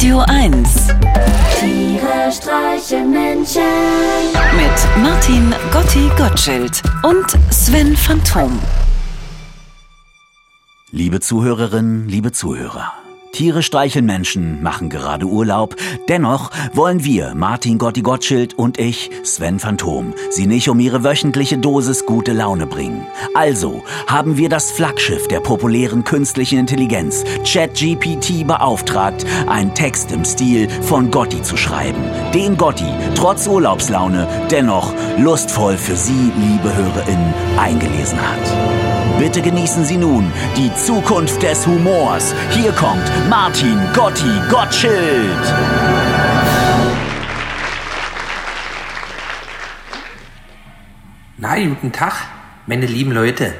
Radio 1 Tiere streichen Menschen. mit Martin Gotti Gottschild und Sven Phantom. Liebe Zuhörerinnen, liebe Zuhörer. Tiere streicheln Menschen, machen gerade Urlaub. Dennoch wollen wir, Martin Gotti Gottschild und ich, Sven Phantom, sie nicht um ihre wöchentliche Dosis gute Laune bringen. Also haben wir das Flaggschiff der populären künstlichen Intelligenz, ChatGPT, beauftragt, einen Text im Stil von Gotti zu schreiben. Den Gotti, trotz Urlaubslaune, dennoch lustvoll für Sie, liebe HörerInnen, eingelesen hat. Bitte genießen Sie nun die Zukunft des Humors. Hier kommt Martin Gotti Gottschild. Na, guten Tag, meine lieben Leute.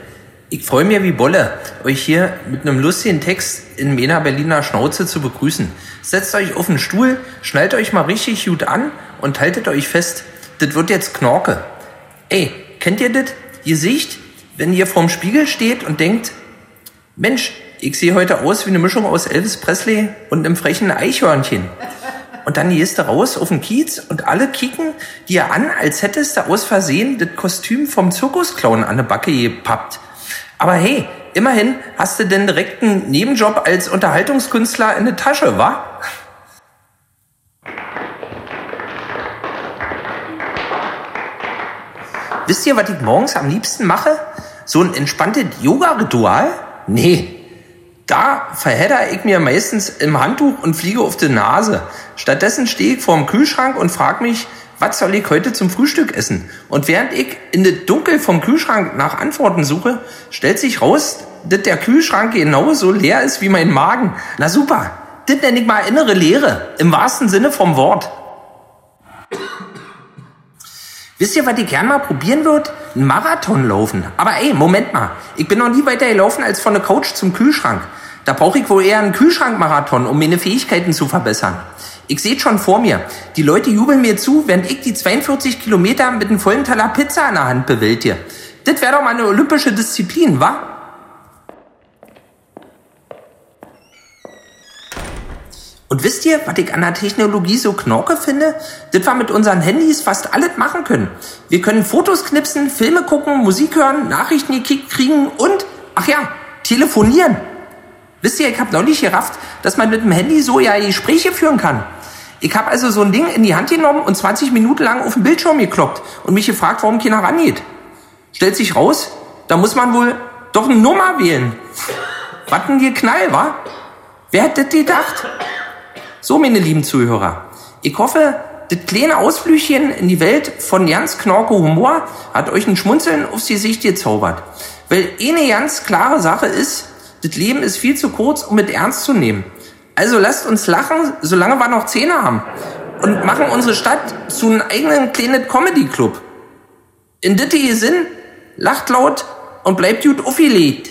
Ich freue mich wie Bolle, euch hier mit einem lustigen Text in meiner Berliner Schnauze zu begrüßen. Setzt euch auf den Stuhl, schnallt euch mal richtig gut an und haltet euch fest. Das wird jetzt Knorke. Ey, kennt ihr das? Ihr seht, wenn ihr vorm Spiegel steht und denkt, Mensch, ich sehe heute aus wie eine Mischung aus Elvis Presley und einem frechen Eichhörnchen. Und dann gehst du raus auf den Kiez und alle kicken dir an, als hättest du aus Versehen das Kostüm vom Zirkusclown an der Backe gepappt. Aber hey, immerhin hast du denn direkt einen Nebenjob als Unterhaltungskünstler in der Tasche, wa? Wisst ihr, was ich morgens am liebsten mache? So ein entspanntes Yoga-Ritual? Nee. Da verhedder ich mir meistens im Handtuch und fliege auf die Nase. Stattdessen stehe ich vorm Kühlschrank und frage mich, was soll ich heute zum Frühstück essen? Und während ich in das Dunkel vom Kühlschrank nach Antworten suche, stellt sich raus, dass der Kühlschrank genauso leer ist wie mein Magen. Na super, das nenne ich mal innere Leere, im wahrsten Sinne vom Wort. Wisst ihr, was ich gern mal probieren würde? Ein Marathon laufen. Aber ey, Moment mal. Ich bin noch nie weiter gelaufen als von der Couch zum Kühlschrank. Da brauche ich wohl eher einen Kühlschrankmarathon, um meine Fähigkeiten zu verbessern. Ich sehe schon vor mir. Die Leute jubeln mir zu, während ich die 42 Kilometer mit einem vollen Teller Pizza in der Hand bewältige. Das wäre doch mal eine olympische Disziplin, wa? Und wisst ihr, was ich an der Technologie so knorke finde? Das wir mit unseren Handys fast alles machen können. Wir können Fotos knipsen, Filme gucken, Musik hören, Nachrichten gekickt kriegen und, ach ja, telefonieren. Wisst ihr, ich habe neulich gerafft, dass man mit dem Handy so ja Gespräche führen kann. Ich habe also so ein Ding in die Hand genommen und 20 Minuten lang auf den Bildschirm gekloppt und mich gefragt, warum keiner rangeht. Stellt sich raus, da muss man wohl doch eine Nummer wählen. Was ein Geknall, wa? Wer hätte das gedacht? So, meine lieben Zuhörer, ich hoffe, das kleine Ausflügchen in die Welt von Jans Knorke Humor hat euch ein Schmunzeln aufs Gesicht gezaubert. Weil eine ganz klare Sache ist, das Leben ist viel zu kurz, um mit ernst zu nehmen. Also lasst uns lachen, solange wir noch Zähne haben. Und machen unsere Stadt zu einem eigenen kleinen Comedy-Club. In dittige Sinn, lacht laut und bleibt gut aufgelegt.